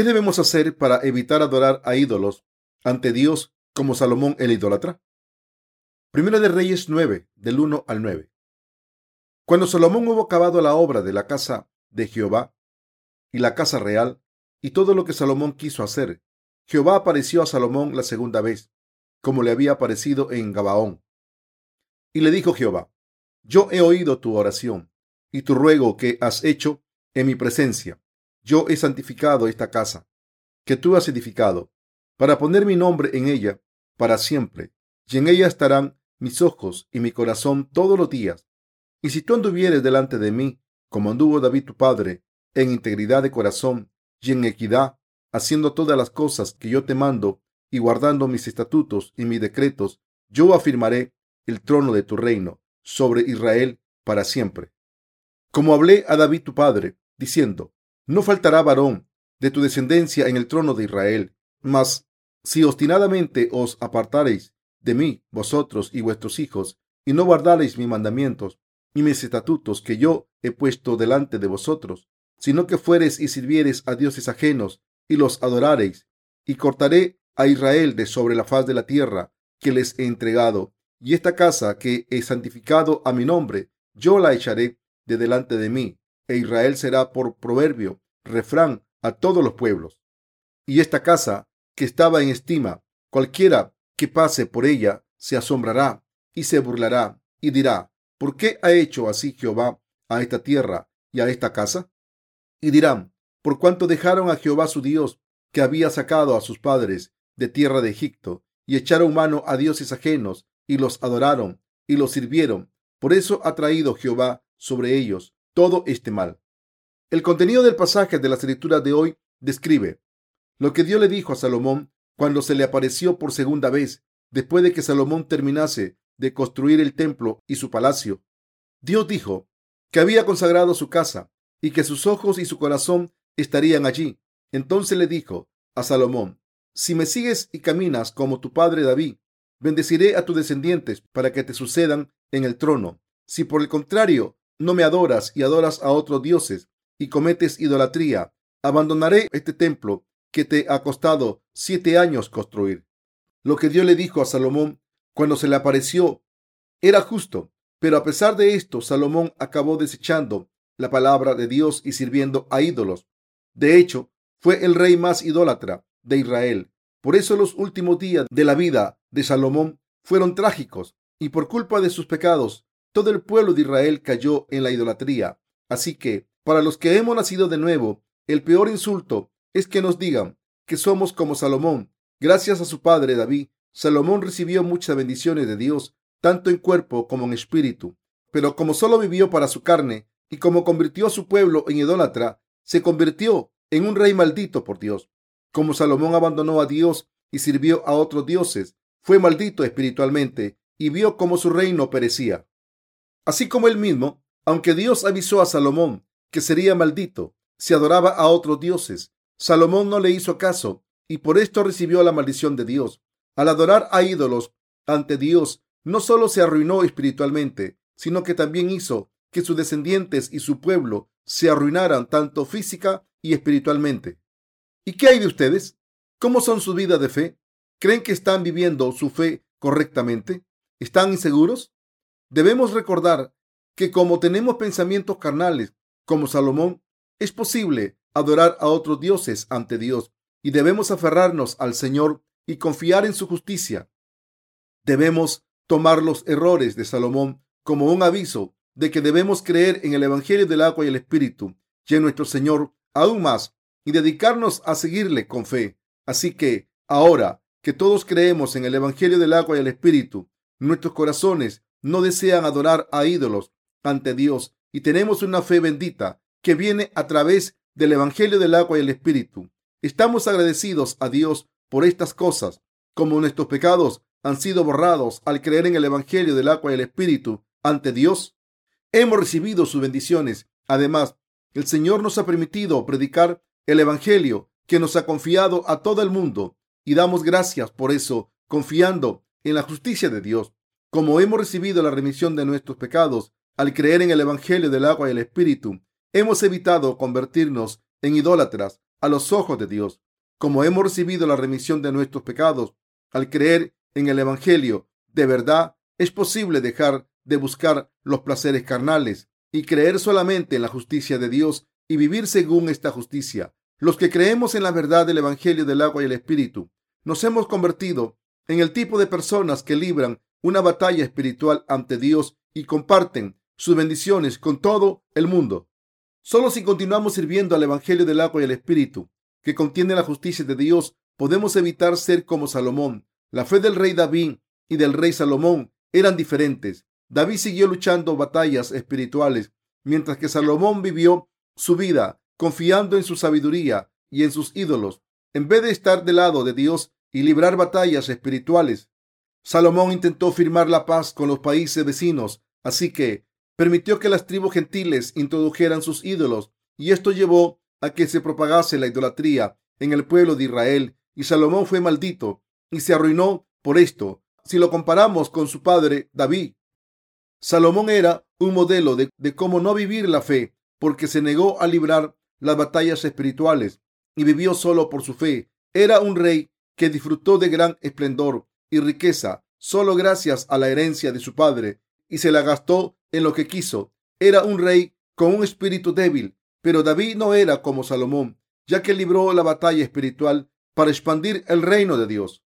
¿Qué debemos hacer para evitar adorar a ídolos ante Dios como Salomón el idólatra? Primero de Reyes 9, del 1 al 9. Cuando Salomón hubo acabado la obra de la casa de Jehová y la casa real y todo lo que Salomón quiso hacer, Jehová apareció a Salomón la segunda vez, como le había aparecido en Gabaón. Y le dijo Jehová, yo he oído tu oración y tu ruego que has hecho en mi presencia. Yo he santificado esta casa que tú has edificado para poner mi nombre en ella para siempre, y en ella estarán mis ojos y mi corazón todos los días. Y si tú anduvieres delante de mí, como anduvo David tu padre, en integridad de corazón y en equidad, haciendo todas las cosas que yo te mando y guardando mis estatutos y mis decretos, yo afirmaré el trono de tu reino sobre Israel para siempre. Como hablé a David tu padre, diciendo, no faltará varón de tu descendencia en el trono de Israel, mas si obstinadamente os apartareis de mí, vosotros y vuestros hijos, y no guardareis mis mandamientos y mis estatutos que yo he puesto delante de vosotros, sino que fuereis y sirviereis a dioses ajenos y los adorareis, y cortaré a Israel de sobre la faz de la tierra que les he entregado, y esta casa que he santificado a mi nombre, yo la echaré de delante de mí, e Israel será por proverbio, refrán a todos los pueblos. Y esta casa que estaba en estima, cualquiera que pase por ella se asombrará y se burlará y dirá, ¿por qué ha hecho así Jehová a esta tierra y a esta casa? Y dirán, por cuanto dejaron a Jehová su Dios, que había sacado a sus padres de tierra de Egipto, y echaron mano a dioses ajenos, y los adoraron, y los sirvieron. Por eso ha traído Jehová sobre ellos todo este mal. El contenido del pasaje de la escritura de hoy describe lo que Dios le dijo a Salomón cuando se le apareció por segunda vez, después de que Salomón terminase de construir el templo y su palacio. Dios dijo que había consagrado su casa y que sus ojos y su corazón estarían allí. Entonces le dijo a Salomón, si me sigues y caminas como tu padre David, bendeciré a tus descendientes para que te sucedan en el trono. Si por el contrario no me adoras y adoras a otros dioses y cometes idolatría, abandonaré este templo que te ha costado siete años construir. Lo que Dios le dijo a Salomón cuando se le apareció era justo, pero a pesar de esto, Salomón acabó desechando la palabra de Dios y sirviendo a ídolos. De hecho, fue el rey más idólatra de Israel. Por eso los últimos días de la vida de Salomón fueron trágicos y por culpa de sus pecados, todo el pueblo de Israel cayó en la idolatría. Así que, para los que hemos nacido de nuevo, el peor insulto es que nos digan que somos como Salomón. Gracias a su padre David, Salomón recibió muchas bendiciones de Dios, tanto en cuerpo como en espíritu. Pero como solo vivió para su carne y como convirtió a su pueblo en idólatra, se convirtió en un rey maldito por Dios. Como Salomón abandonó a Dios y sirvió a otros dioses, fue maldito espiritualmente y vio cómo su reino perecía. Así como él mismo, aunque Dios avisó a Salomón que sería maldito si adoraba a otros dioses, Salomón no le hizo caso y por esto recibió la maldición de Dios. Al adorar a ídolos ante Dios, no solo se arruinó espiritualmente, sino que también hizo que sus descendientes y su pueblo se arruinaran tanto física y espiritualmente. ¿Y qué hay de ustedes? ¿Cómo son su vida de fe? ¿Creen que están viviendo su fe correctamente? ¿Están inseguros? Debemos recordar que como tenemos pensamientos carnales, como Salomón, es posible adorar a otros dioses ante Dios y debemos aferrarnos al Señor y confiar en su justicia. Debemos tomar los errores de Salomón como un aviso de que debemos creer en el Evangelio del agua y el Espíritu y en nuestro Señor aún más y dedicarnos a seguirle con fe. Así que ahora que todos creemos en el Evangelio del agua y el Espíritu, nuestros corazones no desean adorar a ídolos ante Dios y tenemos una fe bendita que viene a través del Evangelio del agua y el Espíritu. Estamos agradecidos a Dios por estas cosas, como nuestros pecados han sido borrados al creer en el Evangelio del agua y el Espíritu ante Dios. Hemos recibido sus bendiciones. Además, el Señor nos ha permitido predicar el Evangelio que nos ha confiado a todo el mundo y damos gracias por eso, confiando en la justicia de Dios. Como hemos recibido la remisión de nuestros pecados al creer en el Evangelio del agua y el Espíritu, hemos evitado convertirnos en idólatras a los ojos de Dios. Como hemos recibido la remisión de nuestros pecados al creer en el Evangelio, de verdad es posible dejar de buscar los placeres carnales y creer solamente en la justicia de Dios y vivir según esta justicia. Los que creemos en la verdad del Evangelio del agua y el Espíritu, nos hemos convertido en el tipo de personas que libran una batalla espiritual ante Dios y comparten sus bendiciones con todo el mundo. Solo si continuamos sirviendo al Evangelio del agua y el Espíritu, que contiene la justicia de Dios, podemos evitar ser como Salomón. La fe del rey David y del rey Salomón eran diferentes. David siguió luchando batallas espirituales, mientras que Salomón vivió su vida confiando en su sabiduría y en sus ídolos, en vez de estar del lado de Dios y librar batallas espirituales. Salomón intentó firmar la paz con los países vecinos, así que permitió que las tribus gentiles introdujeran sus ídolos, y esto llevó a que se propagase la idolatría en el pueblo de Israel, y Salomón fue maldito y se arruinó por esto. Si lo comparamos con su padre David, Salomón era un modelo de, cómo no vivir la fe, porque se negó a librar las batallas espirituales y vivió solo por su fe. Era un rey que disfrutó de gran esplendor y riqueza solo gracias a la herencia de su padre y se la gastó en lo que quiso. Era un rey con un espíritu débil, pero David no era como Salomón, ya que libró la batalla espiritual para expandir el reino de Dios.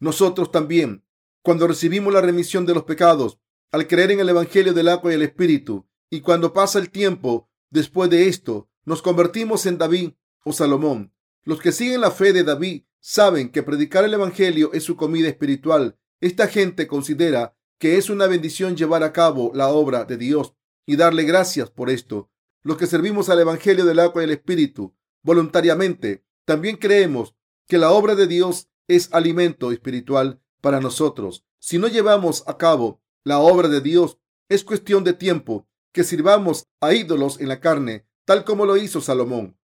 Nosotros también, cuando recibimos la remisión de los pecados, al creer en el Evangelio del agua y el Espíritu, y cuando pasa el tiempo después de esto, nos convertimos en David o Salomón. Los que siguen la fe de David saben que predicar el Evangelio es su comida espiritual. Esta gente considera que es una bendición llevar a cabo la obra de Dios y darle gracias por esto. Los que servimos al Evangelio del agua y el Espíritu voluntariamente, también creemos que la obra de Dios es alimento espiritual para nosotros. Si no llevamos a cabo la obra de Dios. Es cuestión de tiempo que sirvamos a ídolos en la carne, tal como lo hizo Salomón.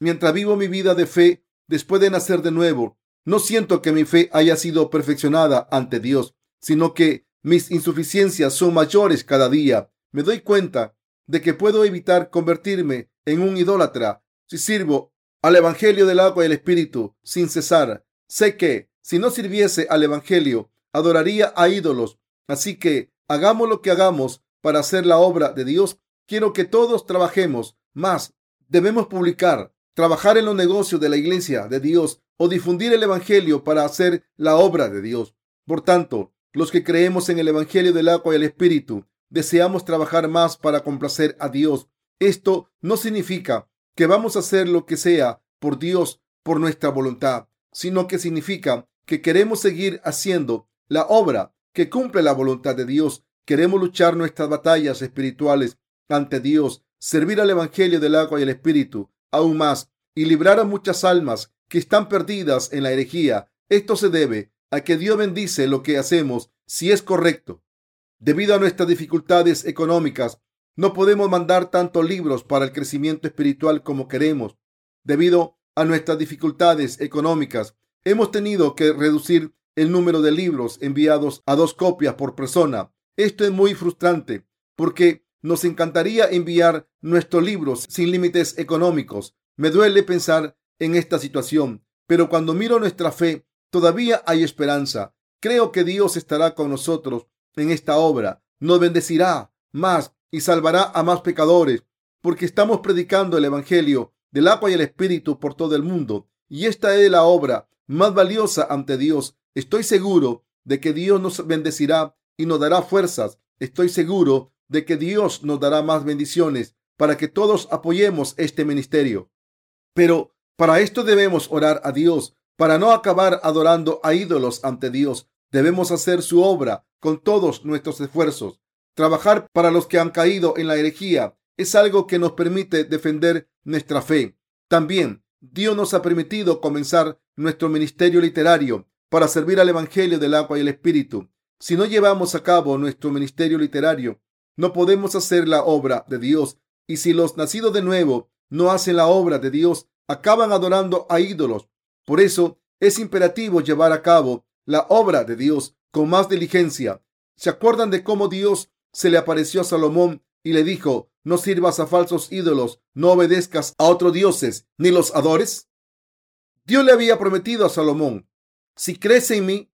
Mientras vivo mi vida de fe después de nacer de nuevo, no siento que mi fe haya sido perfeccionada ante Dios, sino que mis insuficiencias son mayores cada día. Me doy cuenta de que puedo evitar convertirme en un idólatra si sirvo al Evangelio del agua y el Espíritu sin cesar. Sé que si no sirviese al Evangelio, adoraría a ídolos Así que hagamos lo que hagamos para hacer la obra de Dios. Quiero que todos trabajemos más. Debemos publicar, trabajar en los negocios de la iglesia de Dios o difundir el Evangelio para hacer la obra de Dios. Por tanto, los que creemos en el Evangelio del agua y el Espíritu, deseamos trabajar más para complacer a Dios. Esto no significa que vamos a hacer lo que sea por Dios por nuestra voluntad, sino que significa que queremos seguir haciendo la obra que cumple la voluntad de Dios. Queremos luchar nuestras batallas espirituales ante Dios, servir al Evangelio del agua y el Espíritu aún más y librar a muchas almas que están perdidas en la herejía. Esto se debe a que Dios bendice lo que hacemos si es correcto. Debido a nuestras dificultades económicas, no podemos mandar tantos libros para el crecimiento espiritual como queremos. Debido a nuestras dificultades económicas, hemos tenido que reducir el número de libros enviados a dos copias por persona. Esto es muy frustrante porque nos encantaría enviar nuestros libros sin límites económicos. Me duele pensar en esta situación, pero cuando miro nuestra fe, todavía hay esperanza. Creo que Dios estará con nosotros en esta obra, nos bendecirá más y salvará a más pecadores, porque estamos predicando el Evangelio del agua y el Espíritu por todo el mundo. Y esta es la obra más valiosa ante Dios Estoy seguro de que Dios nos bendecirá y nos dará fuerzas. Estoy seguro de que Dios nos dará más bendiciones para que todos apoyemos este ministerio. Pero para esto debemos orar a Dios, para no acabar adorando a ídolos ante Dios. Debemos hacer su obra con todos nuestros esfuerzos. Trabajar para los que han caído en la herejía es algo que nos permite defender nuestra fe. También Dios nos ha permitido comenzar nuestro ministerio literario para servir al Evangelio del agua y el Espíritu. Si no llevamos a cabo nuestro ministerio literario, no podemos hacer la obra de Dios. Y si los nacidos de nuevo no hacen la obra de Dios, acaban adorando a ídolos. Por eso es imperativo llevar a cabo la obra de Dios con más diligencia. ¿Se acuerdan de cómo Dios se le apareció a Salomón y le dijo, no sirvas a falsos ídolos, no obedezcas a otros dioses, ni los adores? Dios le había prometido a Salomón, si crees en mí,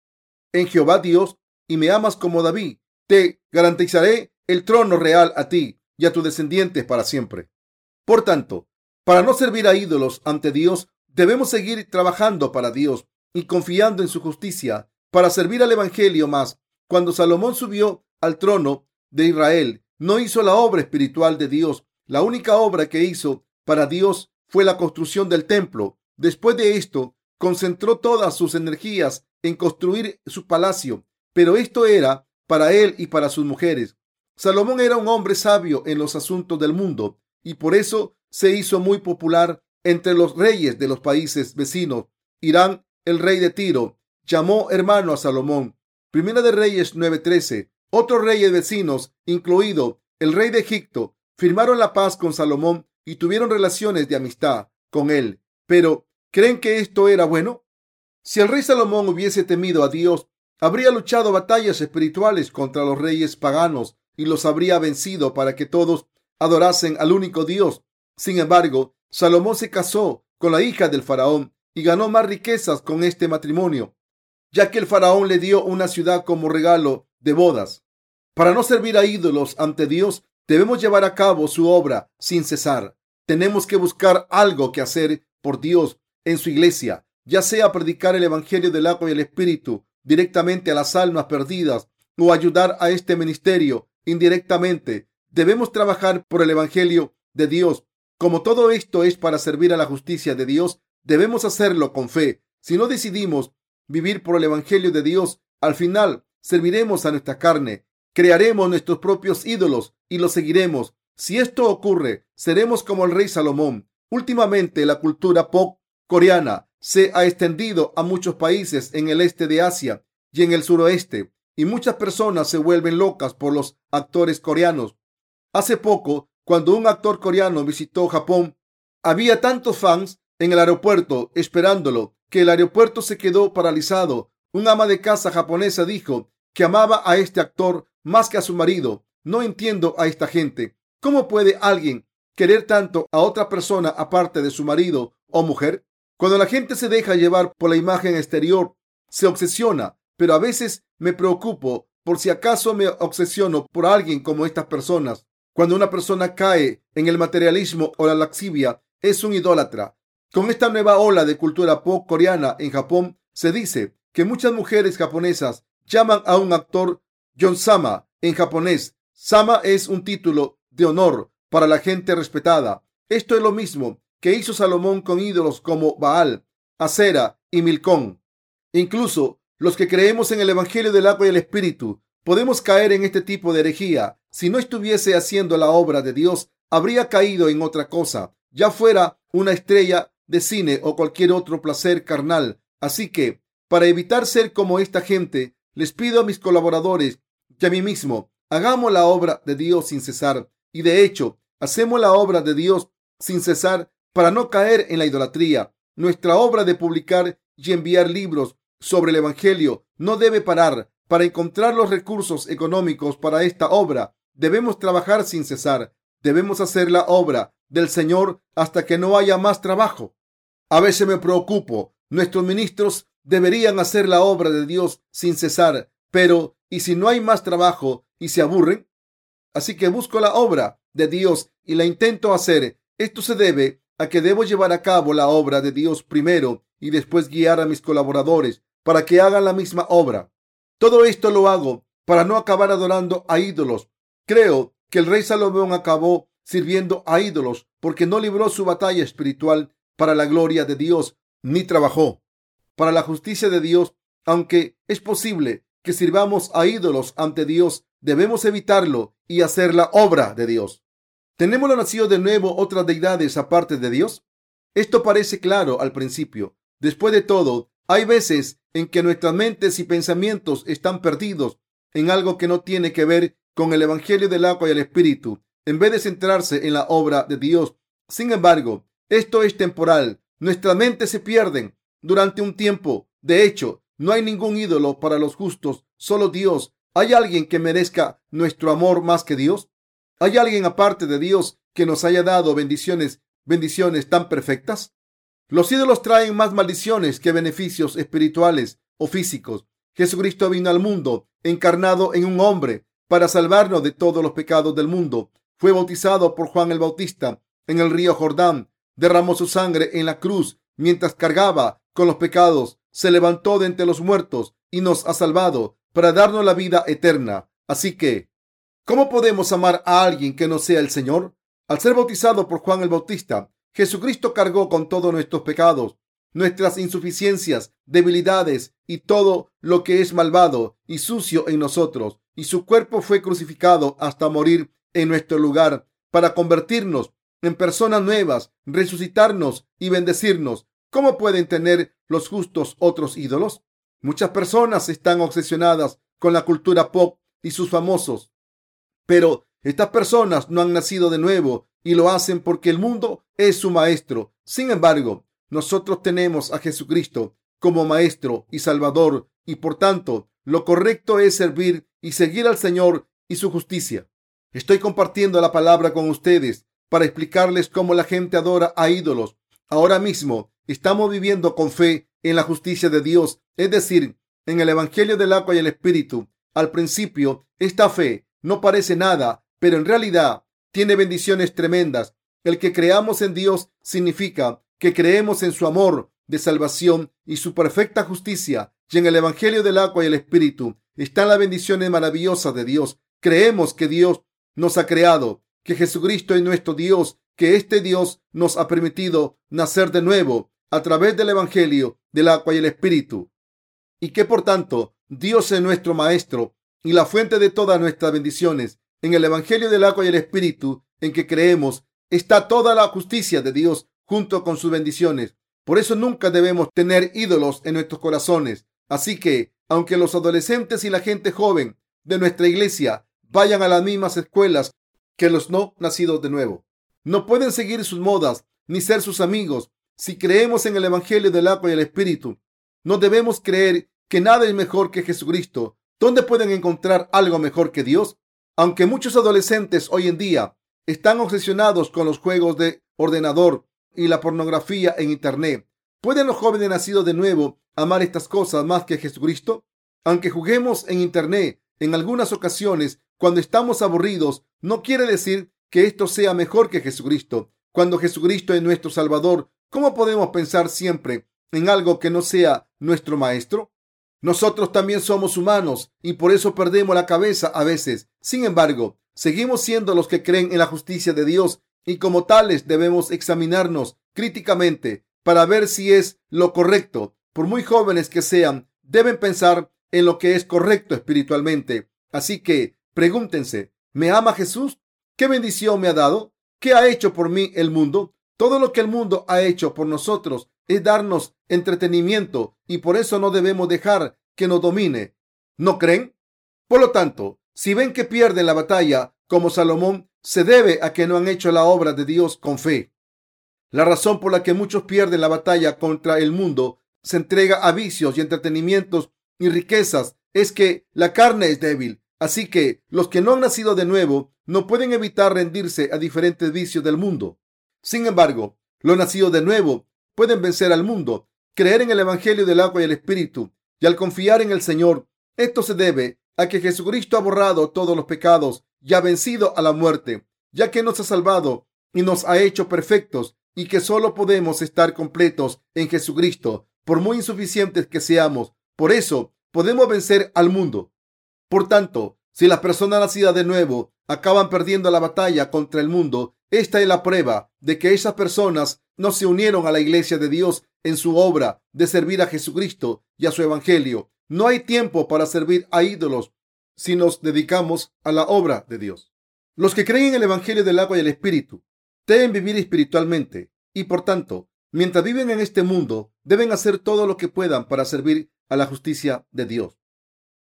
en Jehová Dios, y me amas como David, te garantizaré el trono real a ti y a tus descendientes para siempre. Por tanto, para no servir a ídolos ante Dios, debemos seguir trabajando para Dios y confiando en su justicia para servir al Evangelio más. Cuando Salomón subió al trono de Israel, no hizo la obra espiritual de Dios. La única obra que hizo para Dios fue la construcción del templo. Después de esto, concentró todas sus energías en construir su palacio, pero esto era para él y para sus mujeres. Salomón era un hombre sabio en los asuntos del mundo y por eso se hizo muy popular entre los reyes de los países vecinos. Irán, el rey de Tiro, llamó hermano a Salomón. Primera de Reyes 9:13. Otros reyes vecinos, incluido el rey de Egipto, firmaron la paz con Salomón y tuvieron relaciones de amistad con él. Pero, ¿creen que esto era bueno? Si el rey Salomón hubiese temido a Dios, habría luchado batallas espirituales contra los reyes paganos y los habría vencido para que todos adorasen al único Dios. Sin embargo, Salomón se casó con la hija del faraón y ganó más riquezas con este matrimonio, ya que el faraón le dio una ciudad como regalo de bodas. Para no servir a ídolos ante Dios, debemos llevar a cabo su obra sin cesar. Tenemos que buscar algo que hacer por Dios en su iglesia, ya sea predicar el Evangelio del agua y el Espíritu directamente a las almas perdidas o ayudar a este ministerio indirectamente. Debemos trabajar por el Evangelio de Dios. Como todo esto es para servir a la justicia de Dios, debemos hacerlo con fe. Si no decidimos vivir por el Evangelio de Dios, al final serviremos a nuestra carne, crearemos nuestros propios ídolos y los seguiremos. Si esto ocurre, seremos como el rey Salomón. Últimamente la cultura pop coreana se ha extendido a muchos países en el este de Asia y en el suroeste, y muchas personas se vuelven locas por los actores coreanos. Hace poco, cuando un actor coreano visitó Japón, había tantos fans en el aeropuerto esperándolo que el aeropuerto se quedó paralizado. Un ama de casa japonesa dijo que amaba a este actor más que a su marido. No entiendo a esta gente. ¿Cómo puede alguien querer tanto a otra persona aparte de su marido o mujer? Cuando la gente se deja llevar por la imagen exterior, se obsesiona, pero a veces me preocupo por si acaso me obsesiono por alguien como estas personas. Cuando una persona cae en el materialismo o la laxivia, es un idólatra. Con esta nueva ola de cultura pop coreana en Japón, se dice que muchas mujeres japonesas llaman a un actor John Sama en japonés. Sama es un título de honor para la gente respetada. Esto es lo mismo que hizo Salomón con ídolos como Baal, Acera y Milcón. Incluso los que creemos en el Evangelio del agua y el Espíritu podemos caer en este tipo de herejía. Si no estuviese haciendo la obra de Dios, habría caído en otra cosa, ya fuera una estrella de cine o cualquier otro placer carnal. Así que, para evitar ser como esta gente, les pido a mis colaboradores y a mí mismo, hagamos la obra de Dios sin cesar. Y de hecho, hacemos la obra de Dios sin cesar para no caer en la idolatría. Nuestra obra de publicar y enviar libros sobre el Evangelio no debe parar. Para encontrar los recursos económicos para esta obra, debemos trabajar sin cesar. Debemos hacer la obra del Señor hasta que no haya más trabajo. A veces me preocupo. Nuestros ministros deberían hacer la obra de Dios sin cesar. Pero, ¿y si no hay más trabajo y se aburren? Así que busco la obra de Dios y la intento hacer. Esto se debe a que debo llevar a cabo la obra de Dios primero y después guiar a mis colaboradores para que hagan la misma obra. Todo esto lo hago para no acabar adorando a ídolos. Creo que el rey Salomón acabó sirviendo a ídolos porque no libró su batalla espiritual para la gloria de Dios, ni trabajó para la justicia de Dios. Aunque es posible que sirvamos a ídolos ante Dios, debemos evitarlo y hacer la obra de Dios. ¿Tenemos nacido de nuevo otras deidades aparte de Dios? Esto parece claro al principio. Después de todo, hay veces en que nuestras mentes y pensamientos están perdidos en algo que no tiene que ver con el Evangelio del agua y el Espíritu, en vez de centrarse en la obra de Dios. Sin embargo, esto es temporal. Nuestras mentes se pierden durante un tiempo. De hecho, no hay ningún ídolo para los justos, solo Dios. ¿Hay alguien que merezca nuestro amor más que Dios? ¿Hay alguien aparte de Dios que nos haya dado bendiciones, bendiciones tan perfectas? Los ídolos traen más maldiciones que beneficios espirituales o físicos. Jesucristo vino al mundo encarnado en un hombre para salvarnos de todos los pecados del mundo. Fue bautizado por Juan el Bautista en el río Jordán. Derramó su sangre en la cruz mientras cargaba con los pecados. Se levantó de entre los muertos y nos ha salvado para darnos la vida eterna. Así que, ¿cómo podemos amar a alguien que no sea el Señor? Al ser bautizado por Juan el Bautista, Jesucristo cargó con todos nuestros pecados, nuestras insuficiencias, debilidades y todo lo que es malvado y sucio en nosotros, y su cuerpo fue crucificado hasta morir en nuestro lugar para convertirnos en personas nuevas, resucitarnos y bendecirnos. ¿Cómo pueden tener los justos otros ídolos? Muchas personas están obsesionadas con la cultura pop y sus famosos, pero estas personas no han nacido de nuevo y lo hacen porque el mundo es su maestro. Sin embargo, nosotros tenemos a Jesucristo como maestro y salvador y por tanto lo correcto es servir y seguir al Señor y su justicia. Estoy compartiendo la palabra con ustedes para explicarles cómo la gente adora a ídolos. Ahora mismo estamos viviendo con fe en la justicia de Dios, es decir, en el Evangelio del agua y el Espíritu. Al principio, esta fe no parece nada, pero en realidad tiene bendiciones tremendas. El que creamos en Dios significa que creemos en su amor de salvación y su perfecta justicia. Y en el Evangelio del agua y el Espíritu están las bendiciones maravillosas de Dios. Creemos que Dios nos ha creado, que Jesucristo es nuestro Dios, que este Dios nos ha permitido nacer de nuevo a través del Evangelio del agua y el Espíritu. Y que por tanto Dios es nuestro Maestro y la fuente de todas nuestras bendiciones. En el Evangelio del agua y el Espíritu en que creemos está toda la justicia de Dios junto con sus bendiciones. Por eso nunca debemos tener ídolos en nuestros corazones. Así que, aunque los adolescentes y la gente joven de nuestra iglesia vayan a las mismas escuelas que los no nacidos de nuevo, no pueden seguir sus modas ni ser sus amigos. Si creemos en el Evangelio del agua y el Espíritu, no debemos creer que nada es mejor que Jesucristo. ¿Dónde pueden encontrar algo mejor que Dios? Aunque muchos adolescentes hoy en día están obsesionados con los juegos de ordenador y la pornografía en Internet, ¿pueden los jóvenes nacidos de nuevo amar estas cosas más que Jesucristo? Aunque juguemos en Internet en algunas ocasiones cuando estamos aburridos, no quiere decir que esto sea mejor que Jesucristo. Cuando Jesucristo es nuestro Salvador, ¿cómo podemos pensar siempre en algo que no sea nuestro Maestro? Nosotros también somos humanos y por eso perdemos la cabeza a veces. Sin embargo, seguimos siendo los que creen en la justicia de Dios y como tales debemos examinarnos críticamente para ver si es lo correcto. Por muy jóvenes que sean, deben pensar en lo que es correcto espiritualmente. Así que pregúntense, ¿me ama Jesús? ¿Qué bendición me ha dado? ¿Qué ha hecho por mí el mundo? Todo lo que el mundo ha hecho por nosotros es darnos entretenimiento y por eso no debemos dejar que nos domine. ¿No creen? Por lo tanto, si ven que pierden la batalla como Salomón, se debe a que no han hecho la obra de Dios con fe. La razón por la que muchos pierden la batalla contra el mundo, se entrega a vicios y entretenimientos y riquezas, es que la carne es débil. Así que los que no han nacido de nuevo no pueden evitar rendirse a diferentes vicios del mundo. Sin embargo, los nacidos de nuevo pueden vencer al mundo, creer en el Evangelio del agua y el Espíritu, y al confiar en el Señor. Esto se debe a que Jesucristo ha borrado todos los pecados y ha vencido a la muerte, ya que nos ha salvado y nos ha hecho perfectos y que solo podemos estar completos en Jesucristo, por muy insuficientes que seamos. Por eso podemos vencer al mundo. Por tanto, si las personas nacidas de nuevo acaban perdiendo la batalla contra el mundo, esta es la prueba de que esas personas no se unieron a la iglesia de Dios en su obra de servir a Jesucristo y a su evangelio. No hay tiempo para servir a ídolos si nos dedicamos a la obra de Dios. Los que creen en el evangelio del agua y el espíritu deben vivir espiritualmente y por tanto, mientras viven en este mundo, deben hacer todo lo que puedan para servir a la justicia de Dios.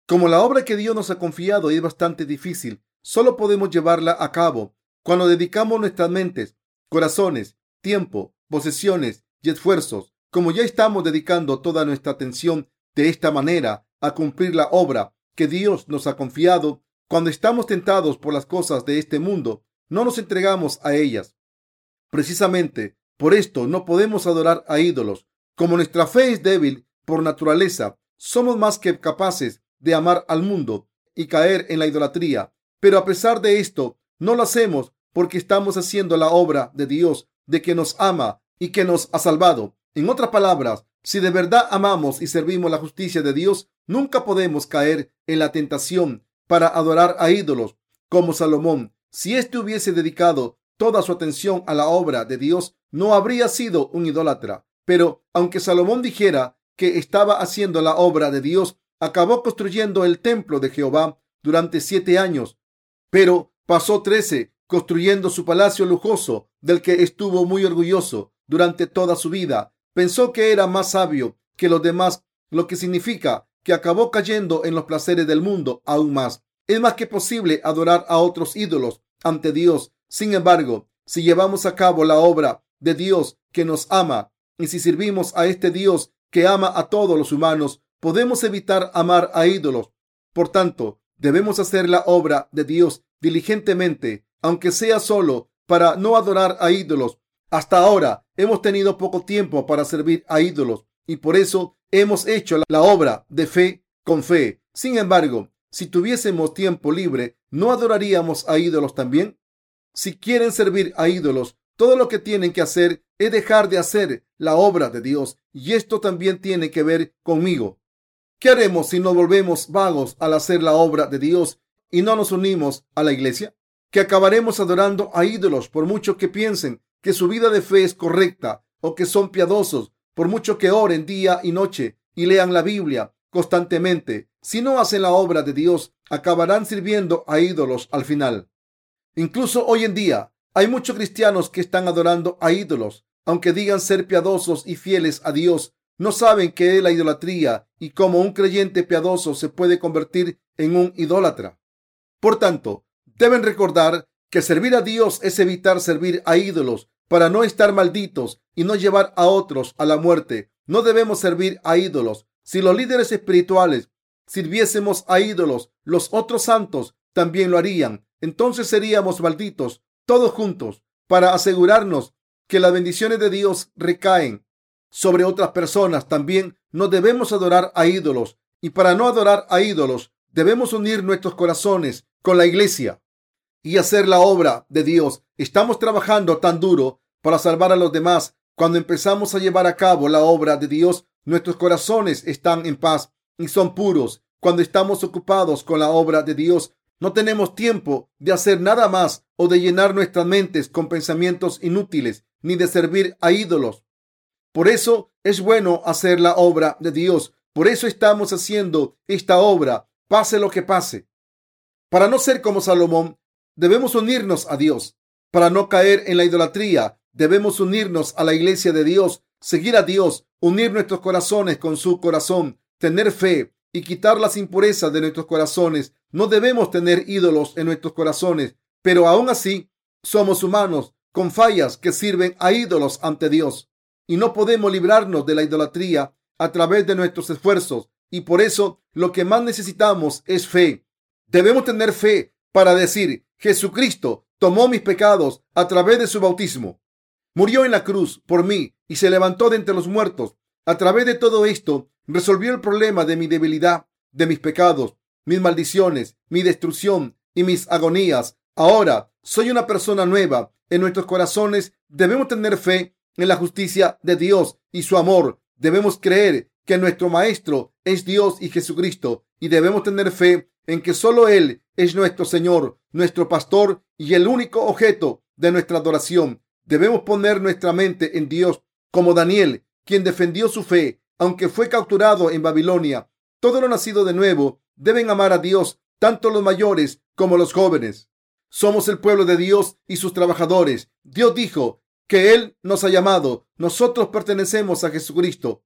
Como la obra que Dios nos ha confiado es bastante difícil, solo podemos llevarla a cabo cuando dedicamos nuestras mentes, corazones, tiempo, posesiones y esfuerzos. Como ya estamos dedicando toda nuestra atención de esta manera a cumplir la obra que Dios nos ha confiado, cuando estamos tentados por las cosas de este mundo, no nos entregamos a ellas. Precisamente Por esto no podemos adorar a ídolos. Como nuestra fe es débil por naturaleza, somos más que capaces de amar al mundo y caer en la idolatría. Pero a pesar de esto, no lo hacemos porque estamos haciendo la obra de Dios, de que nos ama y que nos ha salvado. En otras palabras, si de verdad amamos y servimos la justicia de Dios, nunca podemos caer en la tentación para adorar a ídolos como Salomón. Si éste hubiese dedicado toda su atención a la obra de Dios, no habría sido un idólatra. Pero aunque Salomón dijera que estaba haciendo la obra de Dios, acabó construyendo el templo de Jehová durante siete años, pero pasó trece construyendo su palacio lujoso, del que estuvo muy orgulloso durante toda su vida. Pensó que era más sabio que los demás, lo que significa que acabó cayendo en los placeres del mundo aún más. Es más que posible adorar a otros ídolos ante Dios. Sin embargo, si llevamos a cabo la obra de Dios que nos ama y si servimos a este Dios que ama a todos los humanos, podemos evitar amar a ídolos. Por tanto, debemos hacer la obra de Dios diligentemente, aunque sea solo para no adorar a ídolos. Hasta ahora hemos tenido poco tiempo para servir a ídolos y por eso hemos hecho la obra de fe con fe. Sin embargo, si tuviésemos tiempo libre, ¿no adoraríamos a ídolos también? Si quieren servir a ídolos, todo lo que tienen que hacer es dejar de hacer la obra de Dios. Y esto también tiene que ver conmigo. ¿Qué haremos si nos volvemos vagos al hacer la obra de Dios y no nos unimos a la iglesia? Que acabaremos adorando a ídolos por mucho que piensen que su vida de fe es correcta o que son piadosos, por mucho que oren día y noche y lean la Biblia constantemente. Si no hacen la obra de Dios, acabarán sirviendo a ídolos al final. Incluso hoy en día hay muchos cristianos que están adorando a ídolos, aunque digan ser piadosos y fieles a Dios. No saben qué es la idolatría y cómo un creyente piadoso se puede convertir en un idólatra. Por tanto, deben recordar que servir a Dios es evitar servir a ídolos para no estar malditos y no llevar a otros a la muerte. No debemos servir a ídolos. Si los líderes espirituales sirviésemos a ídolos, los otros santos también lo harían. Entonces seríamos malditos todos juntos para asegurarnos que las bendiciones de Dios recaen sobre otras personas. También no debemos adorar a ídolos y para no adorar a ídolos debemos unir nuestros corazones con la iglesia y hacer la obra de Dios. Estamos trabajando tan duro para salvar a los demás. Cuando empezamos a llevar a cabo la obra de Dios, nuestros corazones están en paz y son puros. Cuando estamos ocupados con la obra de Dios, no tenemos tiempo de hacer nada más o de llenar nuestras mentes con pensamientos inútiles, ni de servir a ídolos. Por eso es bueno hacer la obra de Dios. Por eso estamos haciendo esta obra, pase lo que pase. Para no ser como Salomón, debemos unirnos a Dios. Para no caer en la idolatría, debemos unirnos a la iglesia de Dios, seguir a Dios, unir nuestros corazones con su corazón, tener fe y quitar las impurezas de nuestros corazones. No debemos tener ídolos en nuestros corazones, pero aún así somos humanos con fallas que sirven a ídolos ante Dios y no podemos librarnos de la idolatría a través de nuestros esfuerzos y por eso lo que más necesitamos es fe. Debemos tener fe para decir, Jesucristo tomó mis pecados a través de su bautismo. Murió en la cruz por mí y se levantó de entre los muertos. A través de todo esto, resolvió el problema de mi debilidad, de mis pecados, mis maldiciones, mi destrucción y mis agonías. Ahora soy una persona nueva. En nuestros corazones debemos tener fe en la justicia de Dios y su amor. Debemos creer que nuestro Maestro es Dios y Jesucristo y debemos tener fe en que solo Él es nuestro Señor, nuestro Pastor y el único objeto de nuestra adoración. Debemos poner nuestra mente en Dios, como Daniel, quien defendió su fe, aunque fue capturado en Babilonia. Todo lo nacido de nuevo deben amar a Dios, tanto los mayores como los jóvenes. Somos el pueblo de Dios y sus trabajadores. Dios dijo que Él nos ha llamado. Nosotros pertenecemos a Jesucristo.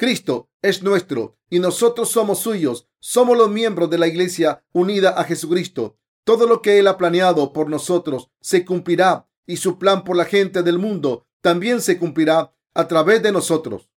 Cristo es nuestro y nosotros somos suyos. Somos los miembros de la iglesia unida a Jesucristo. Todo lo que Él ha planeado por nosotros se cumplirá y su plan por la gente del mundo también se cumplirá a través de nosotros.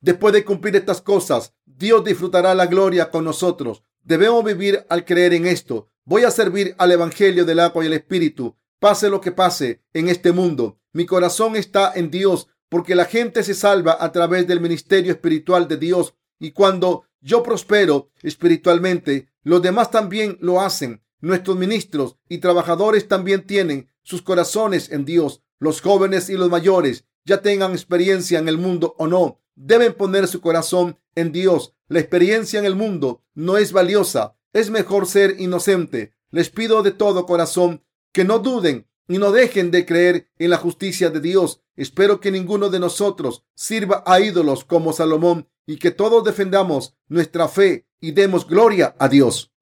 Después de cumplir estas cosas, Dios disfrutará la gloria con nosotros. Debemos vivir al creer en esto. Voy a servir al Evangelio del agua y el Espíritu pase lo que pase en este mundo. Mi corazón está en Dios porque la gente se salva a través del ministerio espiritual de Dios y cuando yo prospero espiritualmente, los demás también lo hacen. Nuestros ministros y trabajadores también tienen sus corazones en Dios. Los jóvenes y los mayores, ya tengan experiencia en el mundo o no, deben poner su corazón en Dios. La experiencia en el mundo no es valiosa. Es mejor ser inocente. Les pido de todo corazón que no duden y no dejen de creer en la justicia de Dios. Espero que ninguno de nosotros sirva a ídolos como Salomón y que todos defendamos nuestra fe y demos gloria a Dios.